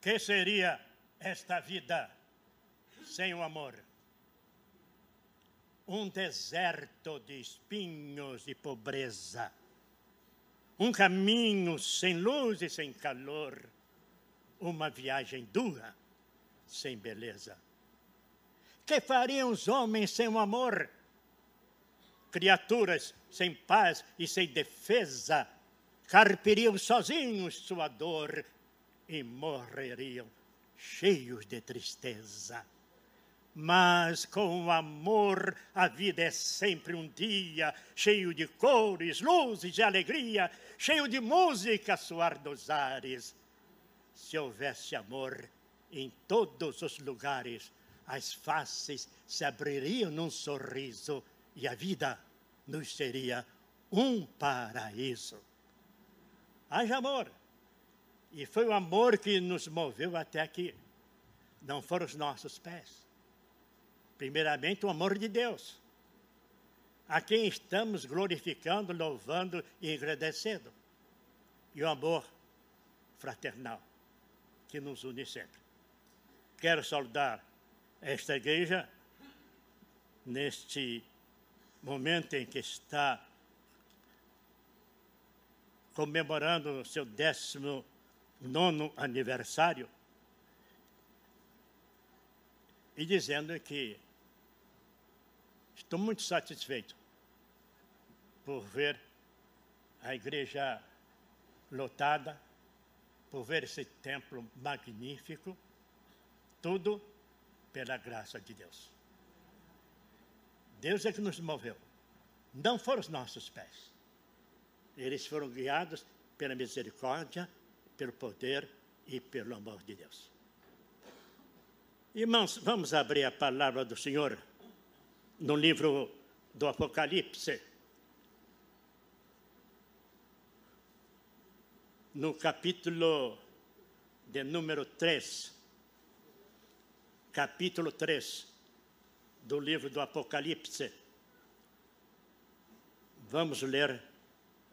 Que seria esta vida sem o amor? Um deserto de espinhos e pobreza. Um caminho sem luz e sem calor. Uma viagem dura, sem beleza. Que fariam os homens sem o amor? Criaturas sem paz e sem defesa carpiriam sozinhos sua dor e morreriam cheios de tristeza. Mas com o amor a vida é sempre um dia cheio de cores, luzes e alegria, cheio de música a soar dos ares. Se houvesse amor em todos os lugares, as faces se abririam num sorriso e a vida nos seria um paraíso. Haja amor. E foi o amor que nos moveu até aqui. Não foram os nossos pés. Primeiramente, o amor de Deus, a quem estamos glorificando, louvando e agradecendo. E o amor fraternal, que nos une sempre. Quero saudar esta igreja neste momento em que está comemorando o seu décimo nono aniversário e dizendo que estou muito satisfeito por ver a igreja lotada, por ver esse templo magnífico, tudo pela graça de Deus. Deus é que nos moveu, não foram os nossos pés. Eles foram guiados pela misericórdia pelo poder e pelo amor de Deus. Irmãos, vamos abrir a palavra do Senhor no livro do Apocalipse, no capítulo de número 3. Capítulo 3 do livro do Apocalipse. Vamos ler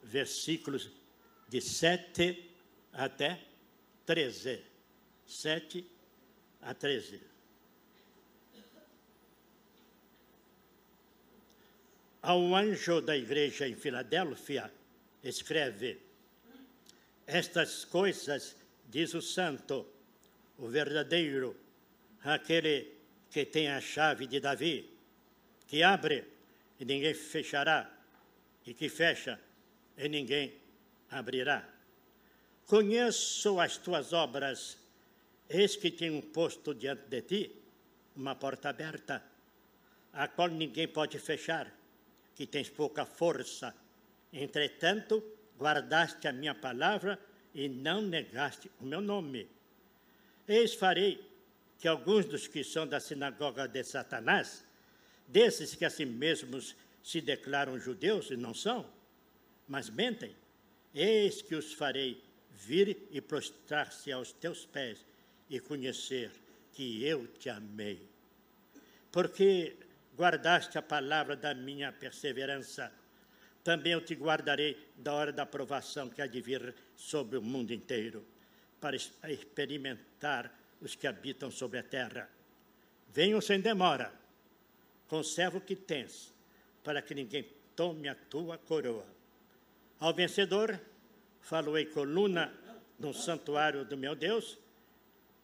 versículos de 7 até 13. 7 a 13. Ao anjo da igreja em Filadélfia, escreve: Estas coisas diz o santo, o verdadeiro, aquele que tem a chave de Davi, que abre e ninguém fechará, e que fecha e ninguém abrirá. Conheço as tuas obras, eis que tenho posto diante de ti uma porta aberta, a qual ninguém pode fechar, que tens pouca força. Entretanto, guardaste a minha palavra e não negaste o meu nome. Eis farei que alguns dos que são da sinagoga de Satanás, desses que a si mesmos se declaram judeus e não são, mas mentem, eis que os farei vir e prostrar-se aos teus pés e conhecer que eu te amei. Porque guardaste a palavra da minha perseverança, também eu te guardarei da hora da provação que há de vir sobre o mundo inteiro, para experimentar os que habitam sobre a terra. Venham sem demora, conserva o que tens, para que ninguém tome a tua coroa. Ao vencedor, faloei coluna no santuário do meu Deus,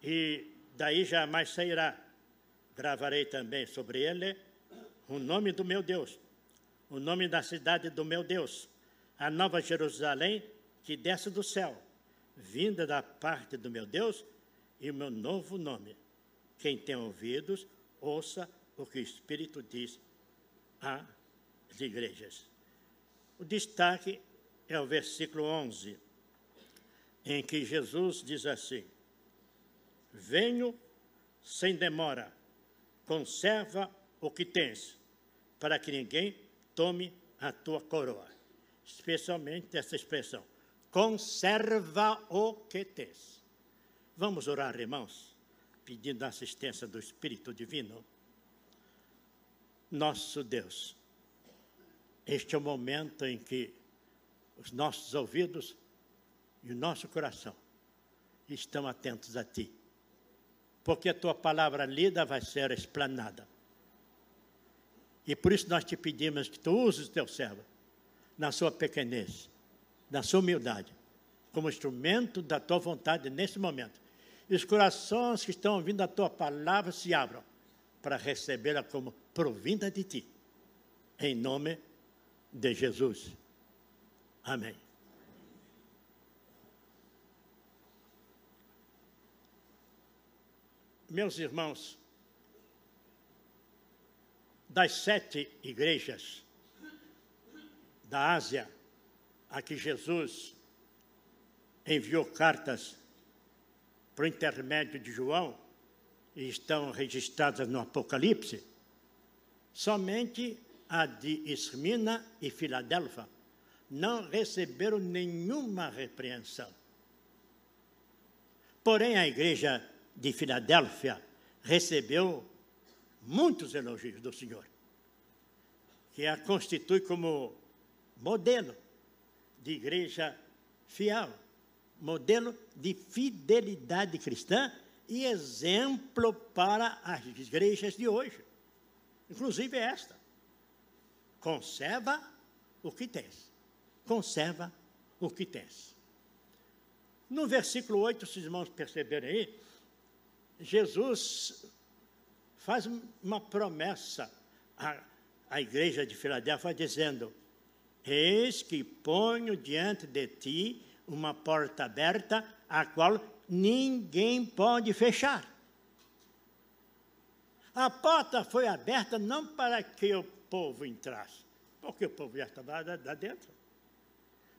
e daí jamais sairá. Gravarei também sobre ele o nome do meu Deus, o nome da cidade do meu Deus, a nova Jerusalém que desce do céu, vinda da parte do meu Deus, e o meu novo nome. Quem tem ouvidos, ouça o que o Espírito diz às igrejas. O destaque é o versículo 11, em que Jesus diz assim: Venho sem demora, conserva o que tens, para que ninguém tome a tua coroa. Especialmente essa expressão: conserva o que tens. Vamos orar, irmãos, pedindo a assistência do Espírito Divino. Nosso Deus, este é o momento em que os nossos ouvidos e o nosso coração estão atentos a ti. Porque a tua palavra lida vai ser explanada. E por isso nós te pedimos que tu uses o teu servo na sua pequenez, na sua humildade, como instrumento da tua vontade nesse momento. E os corações que estão ouvindo a tua palavra se abram para recebê-la como provinda de ti. Em nome de Jesus. Amém. Meus irmãos, das sete igrejas da Ásia a que Jesus enviou cartas por intermédio de João e estão registradas no Apocalipse, somente a de Esmina e Filadélfia não receberam nenhuma repreensão. Porém, a igreja de Filadélfia recebeu muitos elogios do Senhor, que a constitui como modelo de igreja fiel, modelo de fidelidade cristã e exemplo para as igrejas de hoje, inclusive esta. Conserva o que tens. Conserva o que tens. No versículo 8, se os irmãos perceberem aí, Jesus faz uma promessa à, à igreja de Filadélfia, dizendo: Eis que ponho diante de ti uma porta aberta, a qual ninguém pode fechar. A porta foi aberta não para que o povo entrasse, porque o povo já estava lá dentro,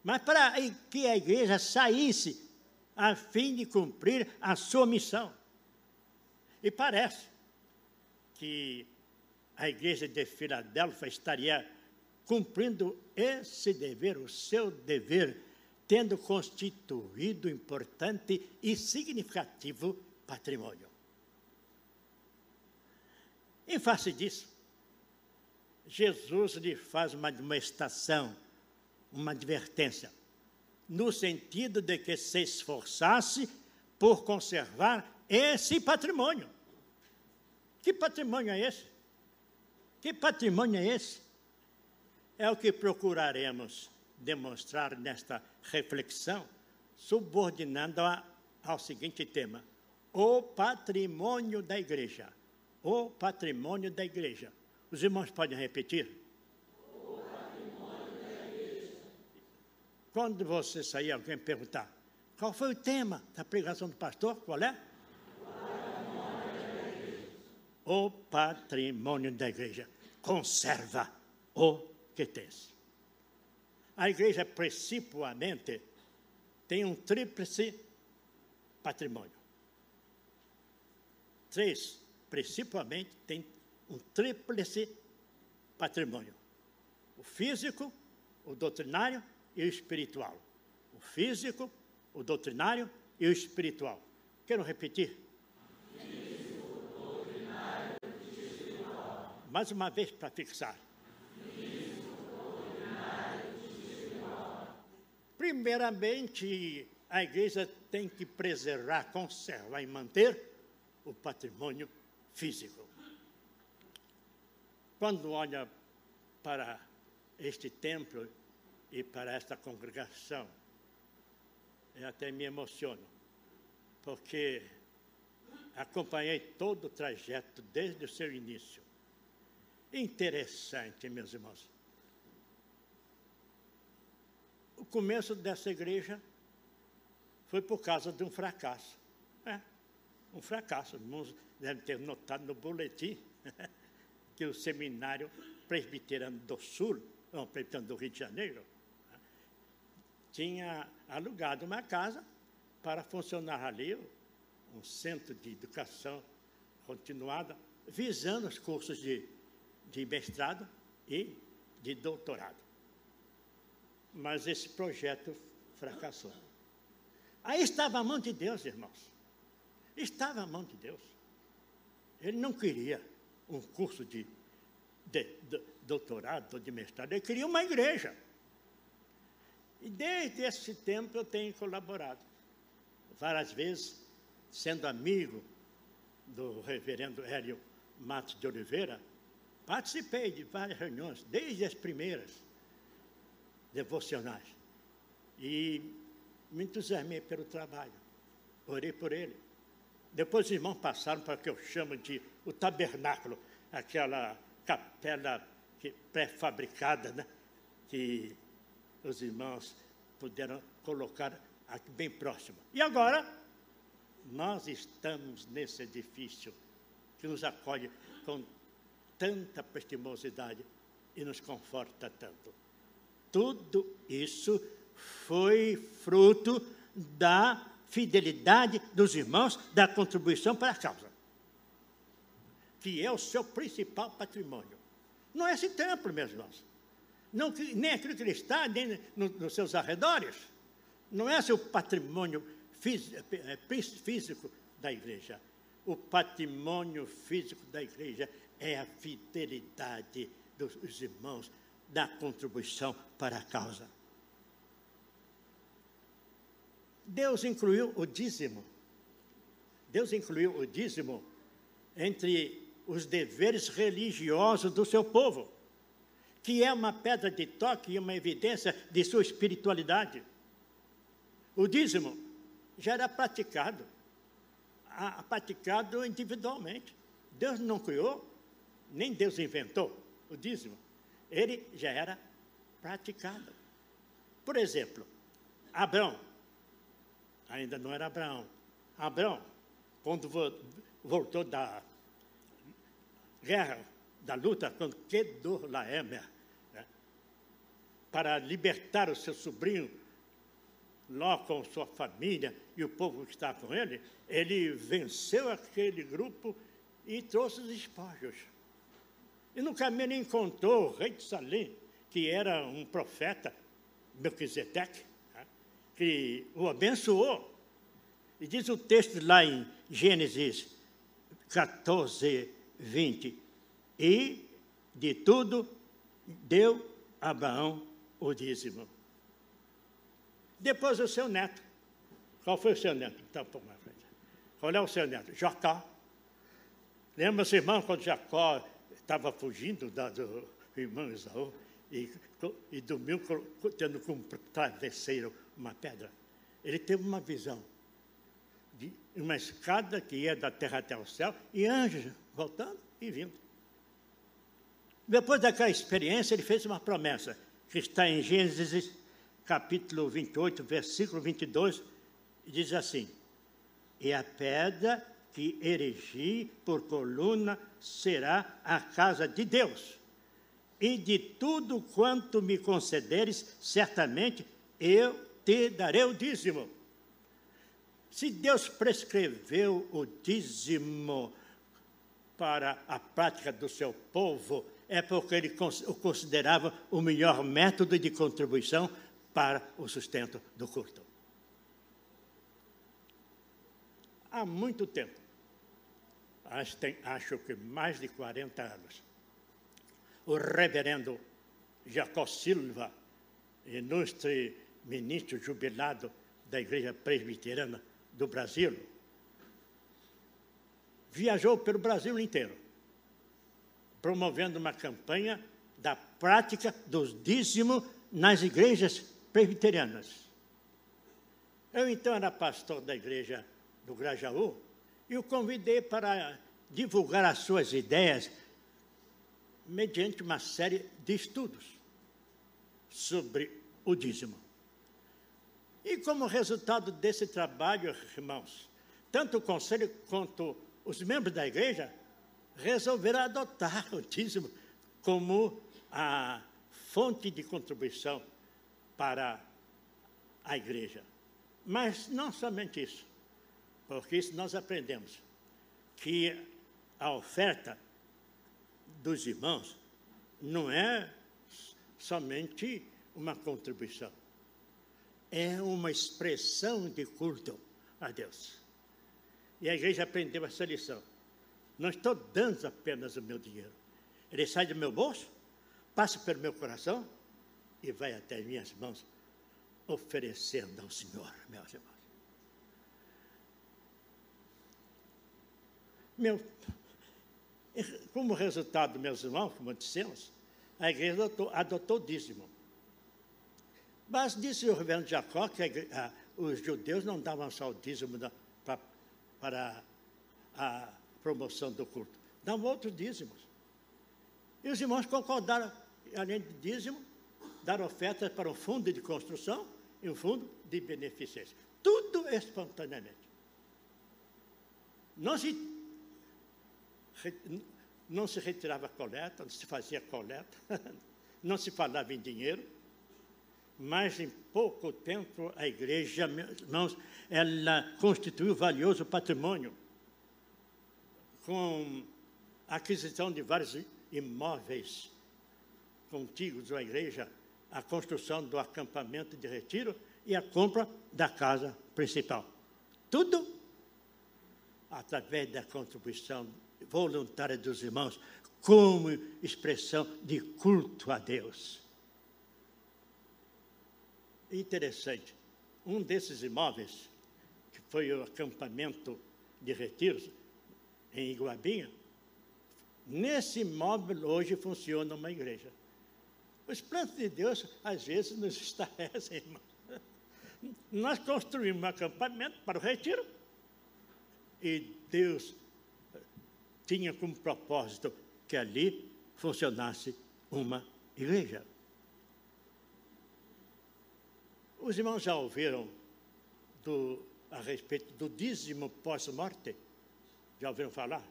mas para que a igreja saísse a fim de cumprir a sua missão. E parece que a igreja de Filadélfia estaria cumprindo esse dever, o seu dever, tendo constituído importante e significativo patrimônio. Em face disso, Jesus lhe faz uma admoestação, uma advertência, no sentido de que se esforçasse por conservar esse patrimônio. Que patrimônio é esse? Que patrimônio é esse? É o que procuraremos demonstrar nesta reflexão, subordinando-a ao seguinte tema: o patrimônio da igreja. O patrimônio da igreja. Os irmãos podem repetir? O patrimônio da igreja. Quando você sair, alguém perguntar: qual foi o tema da pregação do pastor? Qual é? O patrimônio da igreja. Conserva o que tens. A igreja, principalmente, tem um tríplice patrimônio. Três, principalmente, tem um tríplice patrimônio: o físico, o doutrinário e o espiritual. O físico, o doutrinário e o espiritual. Quero repetir? Físico, doutrinário e espiritual. Mais uma vez para fixar. Primeiramente, a igreja tem que preservar, conservar e manter o patrimônio físico. Quando olha para este templo e para esta congregação, eu até me emociono, porque acompanhei todo o trajeto desde o seu início. Interessante, meus irmãos. o começo dessa igreja foi por causa de um fracasso. É, um fracasso. Irmãos devem ter notado no boletim que o seminário presbiteriano do Sul, não, presbiteriano do Rio de Janeiro, tinha alugado uma casa para funcionar ali um centro de educação continuada, visando os cursos de, de mestrado e de doutorado mas esse projeto fracassou. Aí estava a mão de Deus, irmãos. Estava a mão de Deus. Ele não queria um curso de, de, de doutorado ou de mestrado, ele queria uma igreja. E desde esse tempo eu tenho colaborado. várias vezes, sendo amigo do reverendo Hélio Matos de Oliveira, participei de várias reuniões, desde as primeiras devocionais. E me entusiasmei pelo trabalho. Orei por ele. Depois os irmãos passaram para o que eu chamo de o tabernáculo, aquela capela pré-fabricada, né? que os irmãos puderam colocar aqui bem próximo. E agora, nós estamos nesse edifício que nos acolhe com tanta prestimosidade e nos conforta tanto. Tudo isso foi fruto da fidelidade dos irmãos, da contribuição para a causa, que é o seu principal patrimônio. Não é esse templo, meus irmãos. Não, nem aquilo que ele está, nem nos seus arredores. Não é seu patrimônio é, físico da igreja. O patrimônio físico da igreja é a fidelidade dos irmãos da contribuição para a causa. Deus incluiu o dízimo. Deus incluiu o dízimo entre os deveres religiosos do seu povo, que é uma pedra de toque e uma evidência de sua espiritualidade. O dízimo já era praticado, praticado individualmente. Deus não criou, nem Deus inventou o dízimo. Ele já era praticado. Por exemplo, Abraão ainda não era Abraão. Abraão, quando voltou da guerra, da luta com Kedorlaemer, né, para libertar o seu sobrinho, Ló com sua família e o povo que estava com ele, ele venceu aquele grupo e trouxe os espojos. E no caminho ele encontrou o rei de Salém, que era um profeta, Melquisedeque, que o abençoou. E diz o texto lá em Gênesis 14, 20: E de tudo deu Abraão o dízimo. Depois o seu neto. Qual foi o seu neto? Então. Qual é o seu neto? Jacó. Lembra-se, irmão, quando Jacó estava fugindo da, do irmão Isaú e, e dormiu tendo como travesseiro uma pedra. Ele teve uma visão de uma escada que ia da terra até o céu e anjos voltando e vindo. Depois daquela experiência, ele fez uma promessa, que está em Gênesis capítulo 28, versículo 22, e diz assim: E a pedra que erigi por coluna será a casa de Deus, e de tudo quanto me concederes, certamente eu te darei o dízimo. Se Deus prescreveu o dízimo para a prática do seu povo, é porque ele o considerava o melhor método de contribuição para o sustento do culto. Há muito tempo, acho, tem, acho que mais de 40 anos, o reverendo Jacó Silva, ilustre ministro jubilado da Igreja Presbiteriana do Brasil, viajou pelo Brasil inteiro, promovendo uma campanha da prática dos dízimos nas igrejas presbiterianas. Eu então era pastor da igreja do Grajaú e o convidei para divulgar as suas ideias mediante uma série de estudos sobre o dízimo. E como resultado desse trabalho, irmãos, tanto o conselho quanto os membros da igreja resolveram adotar o dízimo como a fonte de contribuição para a igreja. Mas não somente isso, porque isso nós aprendemos que a oferta dos irmãos não é somente uma contribuição é uma expressão de culto a Deus. E a igreja aprendeu essa lição. Não estou dando apenas o meu dinheiro. Ele sai do meu bolso, passa pelo meu coração e vai até as minhas mãos, oferecendo ao Senhor, meus irmãos. Meu, como resultado, meus irmãos, como dissemos, a igreja adotou, adotou dízimo. Mas disse o reverendo Jacó que a, a, os judeus não davam só o dízimo da, pra, para a, promoção do culto, davam outros dízimos. E os irmãos concordaram, além de dízimo, dar ofertas para um fundo de construção e um fundo de beneficência. Tudo espontaneamente. Não se, não se retirava coleta, não se fazia coleta, não se falava em dinheiro, mas em pouco tempo a igreja, irmãos, ela constituiu valioso patrimônio com a aquisição de vários imóveis contíguos à igreja, a construção do acampamento de retiro e a compra da casa principal. Tudo através da contribuição voluntária dos irmãos, como expressão de culto a Deus. Interessante, um desses imóveis, que foi o acampamento de retiros em Iguabinha, nesse imóvel hoje funciona uma igreja. Os planos de Deus, às vezes, nos estarecem, irmão. Nós construímos um acampamento para o retiro e Deus tinha como propósito que ali funcionasse uma igreja. Os irmãos já ouviram do, a respeito do dízimo pós-morte? Já ouviram falar?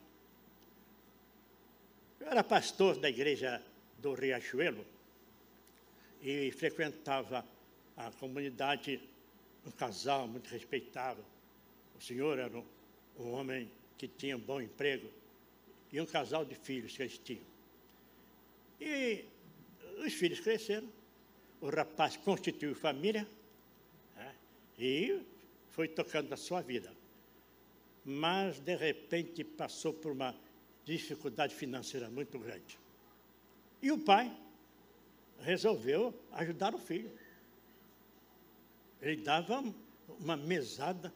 Eu era pastor da igreja do Riachuelo e frequentava a comunidade, um casal muito respeitável. O senhor era um, um homem que tinha um bom emprego e um casal de filhos que eles tinham. E os filhos cresceram, o rapaz constituiu família né, e foi tocando a sua vida. Mas, de repente, passou por uma dificuldade financeira muito grande. E o pai resolveu ajudar o filho. Ele dava uma mesada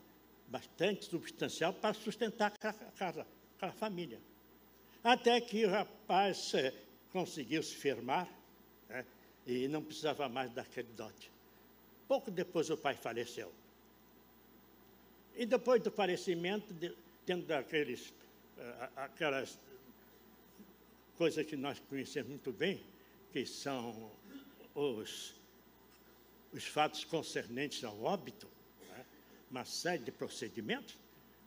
bastante substancial para sustentar a casa, a família. Até que o rapaz eh, conseguiu se firmar né, e não precisava mais daquele dote. Pouco depois o pai faleceu. E depois do falecimento, de, tendo aqueles, uh, aquelas coisas que nós conhecemos muito bem, que são os, os fatos concernentes ao óbito, né? uma série de procedimentos,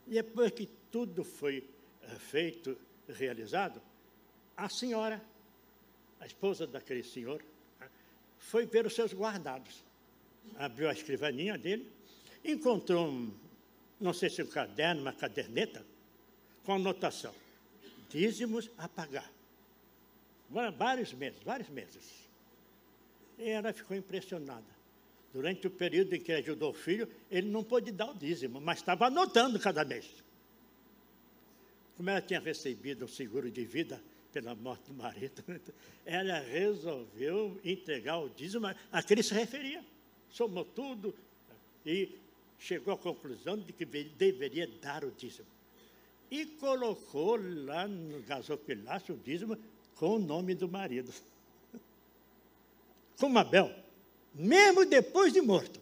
e depois que tudo foi uh, feito, realizado, a senhora, a esposa daquele senhor, né? foi ver os seus guardados. Abriu a escrivaninha dele, encontrou um, não sei se um caderno, uma caderneta, com anotação: dízimos a pagar vários meses, vários meses. E ela ficou impressionada. Durante o período em que ajudou o filho, ele não pôde dar o dízimo, mas estava anotando cada mês. Como ela tinha recebido o seguro de vida pela morte do marido, ela resolveu entregar o dízimo a que ele se referia. Somou tudo e chegou à conclusão de que deveria dar o dízimo. E colocou lá no gasofilácio o dízimo com o nome do marido. Com Abel, mesmo depois de morto,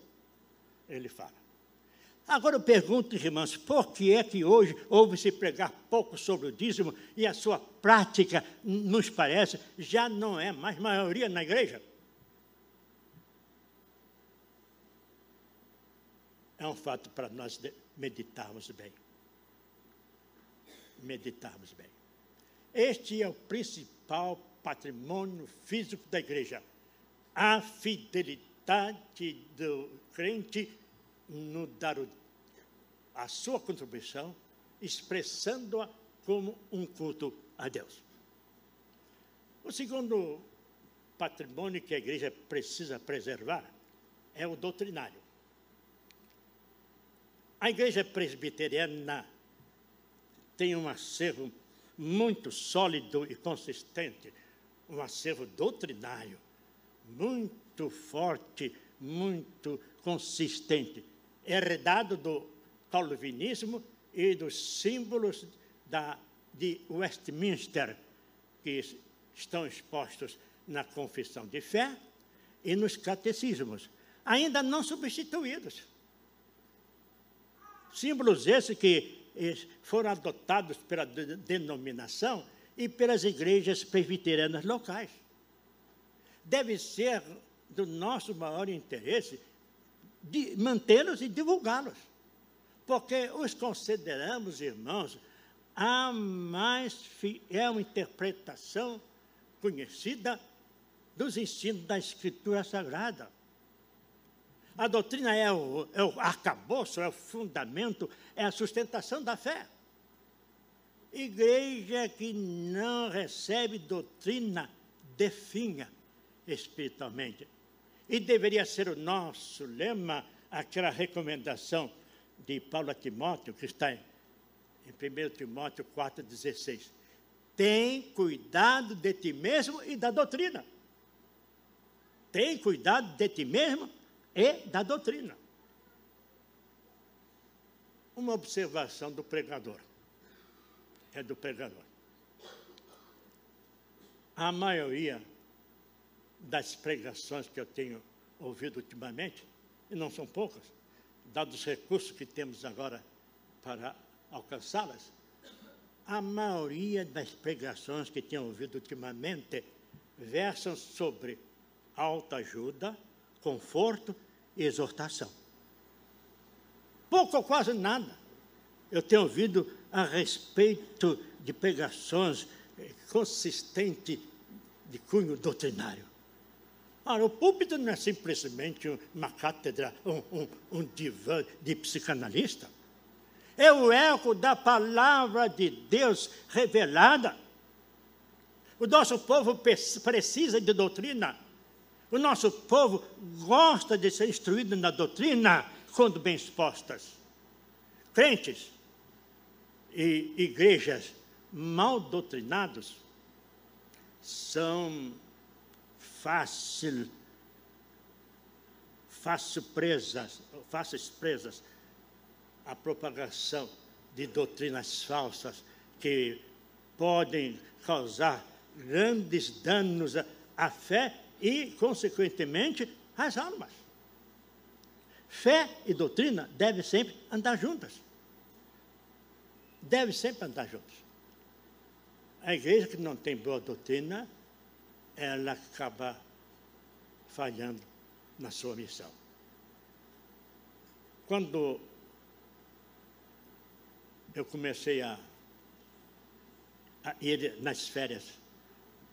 ele fala. Agora eu pergunto, irmãos, por que é que hoje ouve-se pregar pouco sobre o dízimo e a sua prática, nos parece, já não é mais maioria na igreja? É um fato para nós meditarmos bem. Meditarmos bem. Este é o principal patrimônio físico da igreja. A fidelidade do crente no dar a sua contribuição, expressando-a como um culto a Deus. O segundo patrimônio que a igreja precisa preservar é o doutrinário. A igreja presbiteriana tem um acervo muito sólido e consistente, um acervo doutrinário muito forte, muito consistente, herdado do calvinismo e dos símbolos da de Westminster, que estão expostos na confissão de fé e nos catecismos, ainda não substituídos. Símbolos esses que eh, foram adotados pela denominação e pelas igrejas presbiterianas locais. Deve ser do nosso maior interesse mantê-los e divulgá-los, porque os consideramos, irmãos, a mais fiel interpretação conhecida dos ensinos da Escritura Sagrada. A doutrina é o, é o arcabouço, é o fundamento, é a sustentação da fé. Igreja que não recebe doutrina definha espiritualmente. E deveria ser o nosso lema, aquela recomendação de Paulo a Timóteo, que está em, em 1 Timóteo 4,16. Tem cuidado de ti mesmo e da doutrina. Tem cuidado de ti mesmo e da doutrina. Uma observação do pregador. É do pregador. A maioria das pregações que eu tenho ouvido ultimamente, e não são poucas, dados os recursos que temos agora para alcançá-las, a maioria das pregações que tenho ouvido ultimamente versam sobre autoajuda, conforto e exortação. Pouco ou quase nada. Eu tenho ouvido a respeito de pregações eh, consistentes de cunho doutrinário. Ora, o púlpito não é simplesmente uma cátedra, um, um, um divã de psicanalista. É o eco da palavra de Deus revelada. O nosso povo precisa de doutrina. O nosso povo gosta de ser instruído na doutrina quando bem expostas. Crentes e igrejas mal doutrinados são fácil, fácil presas, fáceis presas à propagação de doutrinas falsas que podem causar grandes danos à fé e, consequentemente, às almas. Fé e doutrina devem sempre andar juntas. Devem sempre andar juntas. A igreja que não tem boa doutrina, ela acaba falhando na sua missão. Quando eu comecei a, a ir nas férias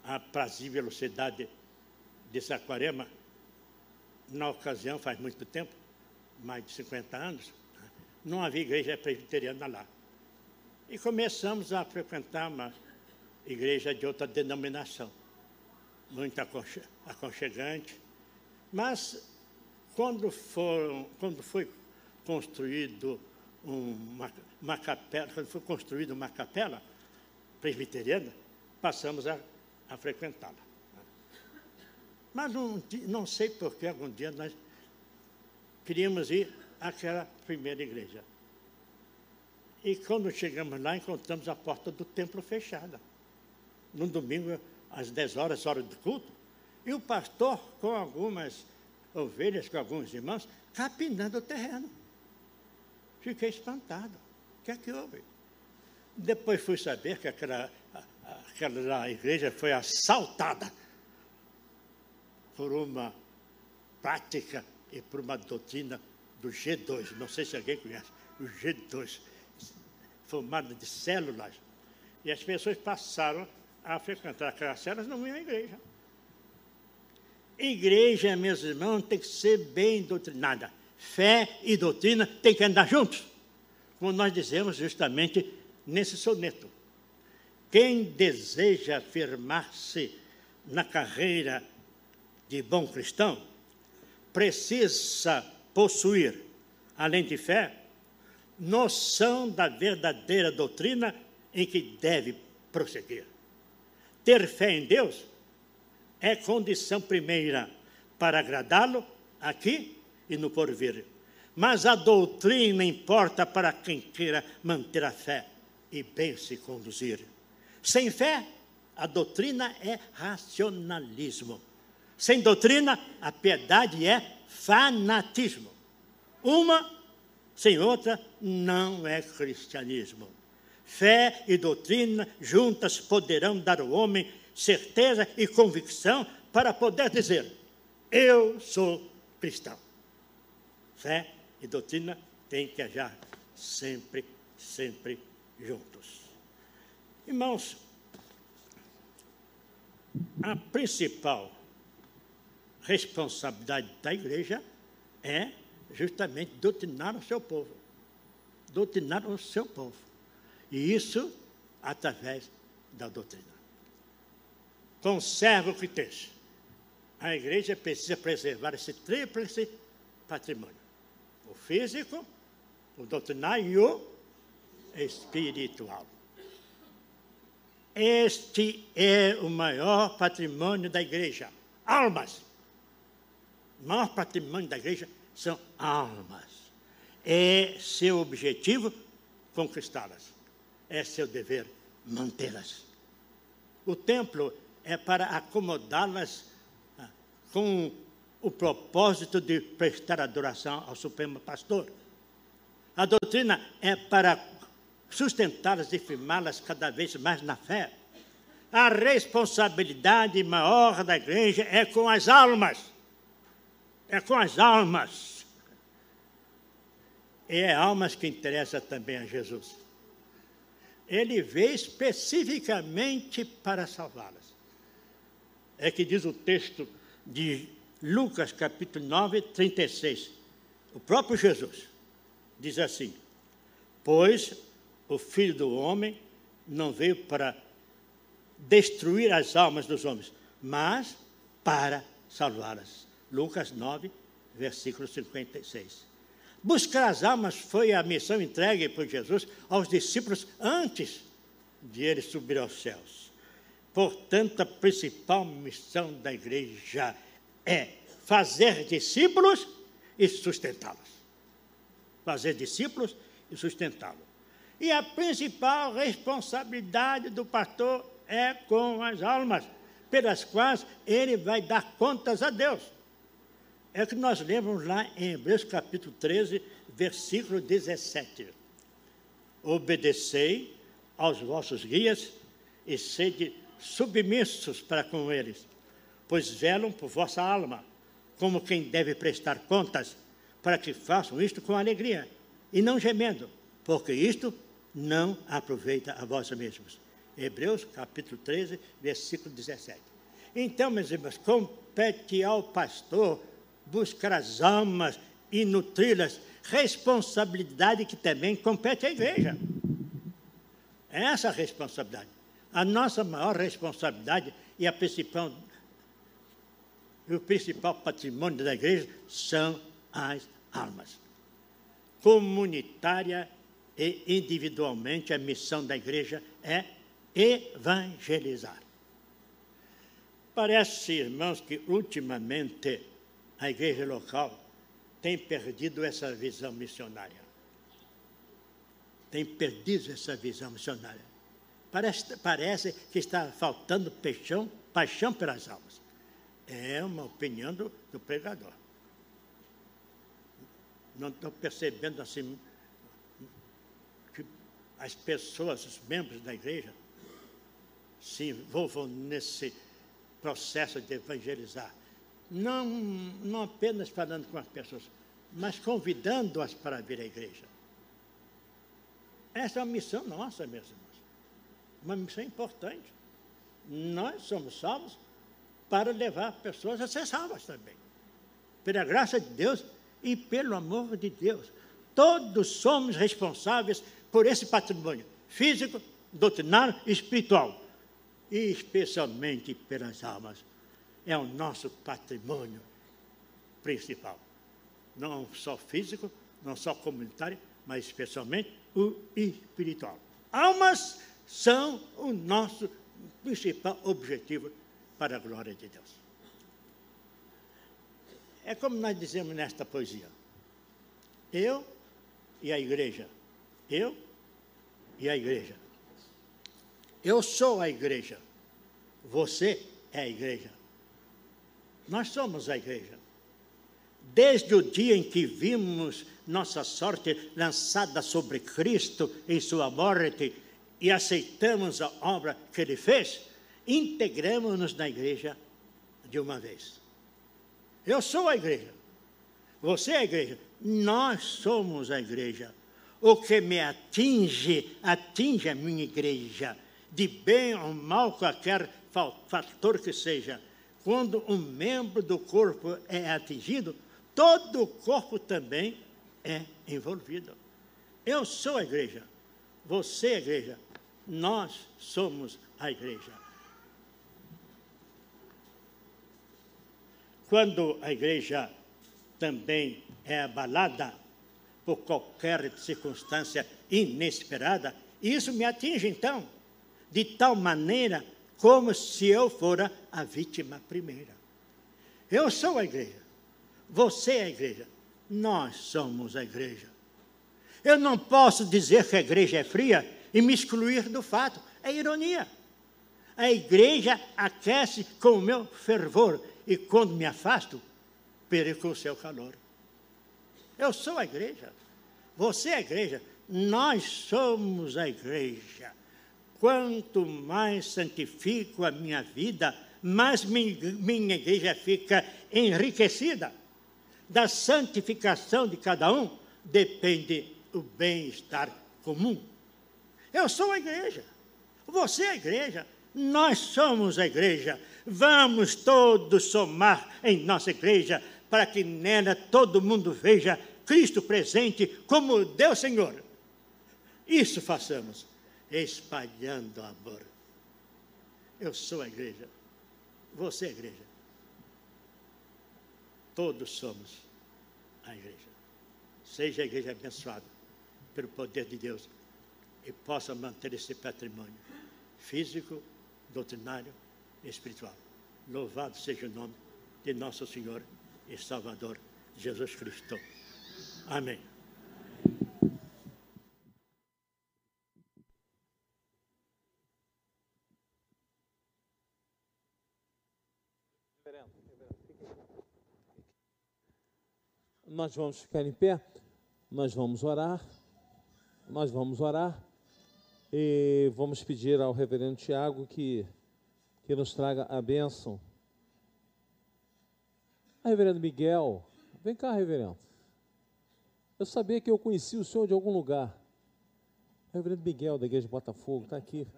a prazer velocidade de Saquarema, na ocasião, faz muito tempo, mais de 50 anos, não havia igreja presbiteriana lá. E começamos a frequentar uma igreja de outra denominação, muito aconchegante. Mas, quando, foram, quando foi construído uma, uma capela, quando foi construída uma capela presbiteriana, passamos a, a frequentá-la. Mas não, não sei por que algum dia nós queríamos ir àquela primeira igreja. E quando chegamos lá, encontramos a porta do templo fechada. No domingo, às 10 horas, hora do culto. E o pastor, com algumas ovelhas, com alguns irmãos, capinando o terreno. Fiquei espantado. O que é que houve? Depois fui saber que aquela, aquela igreja foi assaltada por uma prática e por uma doutrina do G2. Não sei se alguém conhece o G2, formada de células. E as pessoas passaram a frequentar aquelas células não iam à igreja. Igreja, meus irmãos, tem que ser bem doutrinada. Fé e doutrina têm que andar juntos. Como nós dizemos justamente nesse soneto. Quem deseja afirmar-se na carreira de bom cristão precisa possuir, além de fé, noção da verdadeira doutrina em que deve prosseguir. Ter fé em Deus é condição primeira para agradá-lo aqui e no porvir. Mas a doutrina importa para quem queira manter a fé e bem se conduzir. Sem fé, a doutrina é racionalismo. Sem doutrina, a piedade é fanatismo. Uma sem outra não é cristianismo. Fé e doutrina juntas poderão dar ao homem certeza e convicção para poder dizer: Eu sou cristão. Fé e doutrina têm que agir sempre, sempre juntos. Irmãos, a principal responsabilidade da igreja é justamente doutrinar o seu povo. Doutrinar o seu povo. E isso através da doutrina. Conserva o que tem. A igreja precisa preservar esse tríplice patrimônio: o físico, o doutrinário e o espiritual. Este é o maior patrimônio da igreja. Almas. Maior patrimônio da igreja são almas. É seu objetivo conquistá-las. É seu dever mantê-las. O templo é para acomodá-las ah, com o propósito de prestar adoração ao Supremo Pastor. A doutrina é para sustentá-las e firmá-las cada vez mais na fé. A responsabilidade maior da igreja é com as almas. É com as almas. E é almas que interessa também a Jesus. Ele veio especificamente para salvá-las. É que diz o texto de Lucas, capítulo 9, 36. O próprio Jesus diz assim: Pois o Filho do Homem não veio para destruir as almas dos homens, mas para salvá-las. Lucas 9, versículo 56. Buscar as almas foi a missão entregue por Jesus aos discípulos antes de ele subir aos céus. Portanto, a principal missão da igreja é fazer discípulos e sustentá-los. Fazer discípulos e sustentá-los. E a principal responsabilidade do pastor é com as almas, pelas quais ele vai dar contas a Deus. É o que nós lemos lá em Hebreus capítulo 13, versículo 17. Obedecei aos vossos guias e sede submissos para com eles, pois velam por vossa alma, como quem deve prestar contas, para que façam isto com alegria e não gemendo, porque isto não aproveita a vós mesmos. Hebreus capítulo 13, versículo 17. Então, meus irmãos, compete ao pastor buscar as almas e nutri-las, responsabilidade que também compete à igreja. É essa responsabilidade. A nossa maior responsabilidade e a principal o principal patrimônio da igreja são as almas. Comunitária e individualmente a missão da igreja é evangelizar. Parece, irmãos, que ultimamente a igreja local tem perdido essa visão missionária. Tem perdido essa visão missionária. Parece, parece que está faltando paixão, paixão pelas almas. É uma opinião do, do pregador. Não estou percebendo assim as pessoas, os membros da igreja, se envolvam nesse processo de evangelizar. Não, não apenas falando com as pessoas, mas convidando-as para vir à igreja. Essa é uma missão nossa, meus irmãos. Uma missão importante. Nós somos salvos para levar pessoas a ser salvas também. Pela graça de Deus e pelo amor de Deus. Todos somos responsáveis por esse patrimônio físico, doutrinário e espiritual, e especialmente pelas almas. É o nosso patrimônio principal. Não só físico, não só comunitário, mas especialmente o espiritual. Almas são o nosso principal objetivo para a glória de Deus. É como nós dizemos nesta poesia: eu e a igreja eu e a igreja. Eu sou a igreja. Você é a igreja. Nós somos a igreja. Desde o dia em que vimos nossa sorte lançada sobre Cristo em sua morte e aceitamos a obra que ele fez, integramos-nos na igreja de uma vez. Eu sou a igreja. Você é a igreja. Nós somos a igreja. O que me atinge, atinge a minha igreja. De bem ou mal, qualquer fator que seja. Quando um membro do corpo é atingido, todo o corpo também é envolvido. Eu sou a igreja. Você é a igreja. Nós somos a igreja. Quando a igreja também é abalada por qualquer circunstância inesperada, isso me atinge então, de tal maneira como se eu fora a vítima primeira. Eu sou a igreja, você é a igreja, nós somos a igreja. Eu não posso dizer que a igreja é fria e me excluir do fato, é ironia. A igreja aquece com o meu fervor e quando me afasto, perco o seu calor. Eu sou a igreja, você é a igreja, nós somos a igreja. Quanto mais santifico a minha vida, mais minha igreja fica enriquecida. Da santificação de cada um depende o bem-estar comum. Eu sou a igreja, você é a igreja, nós somos a igreja. Vamos todos somar em nossa igreja para que nela todo mundo veja Cristo presente como Deus Senhor. Isso façamos, espalhando amor. Eu sou a igreja, você é a igreja. Todos somos a igreja. Seja a igreja abençoada pelo poder de Deus e possa manter esse patrimônio físico, doutrinário e espiritual. Louvado seja o nome de nosso Senhor e Salvador Jesus Cristo. Amém. Nós vamos ficar em pé, nós vamos orar, nós vamos orar. E vamos pedir ao reverendo Tiago que, que nos traga a bênção. Ah, reverendo Miguel, vem cá, reverendo. Eu sabia que eu conhecia o senhor de algum lugar. reverendo Miguel, da igreja de Botafogo, está aqui.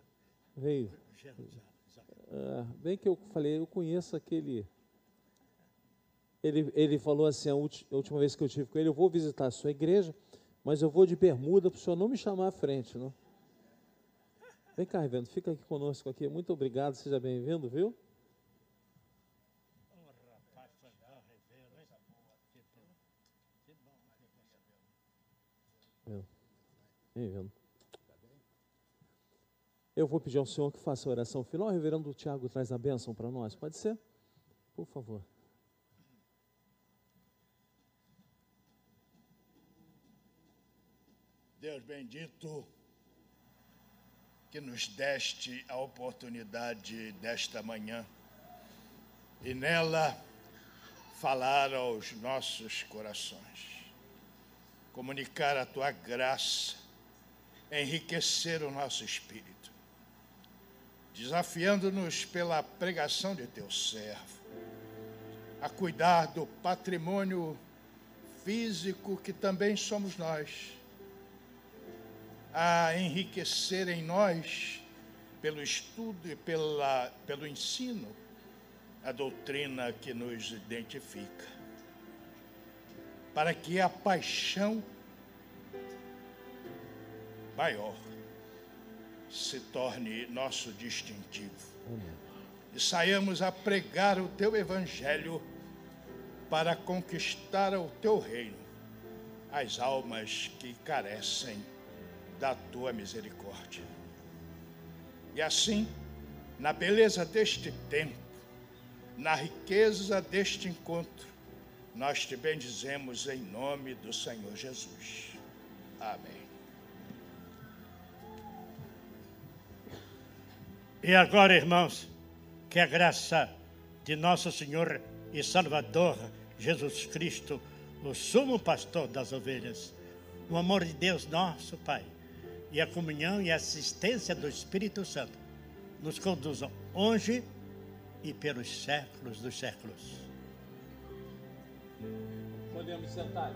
Veio. É, bem que eu falei, eu conheço aquele. Ele, ele falou assim, a, a última vez que eu tive com ele, eu vou visitar a sua igreja, mas eu vou de bermuda para o senhor não me chamar à frente, não? Vem cá, Reverendo, fica aqui conosco aqui. Muito obrigado, seja bem-vindo, viu? Eu vou pedir ao senhor que faça a oração final. O reverendo Tiago traz a bênção para nós. Pode ser? Por favor. Deus bendito que nos deste a oportunidade desta manhã. E nela falar aos nossos corações, comunicar a tua graça, enriquecer o nosso espírito, desafiando-nos pela pregação de teu servo, a cuidar do patrimônio físico que também somos nós a enriquecer em nós, pelo estudo e pela, pelo ensino, a doutrina que nos identifica, para que a paixão maior se torne nosso distintivo. E saiamos a pregar o teu evangelho para conquistar o teu reino, as almas que carecem da tua misericórdia. E assim, na beleza deste tempo, na riqueza deste encontro, nós te bendizemos em nome do Senhor Jesus. Amém. E agora, irmãos, que a graça de nosso Senhor e Salvador Jesus Cristo, o sumo pastor das ovelhas, o amor de Deus nosso Pai e a comunhão e assistência do Espírito Santo nos conduzam hoje e pelos séculos dos séculos. Podemos sentar.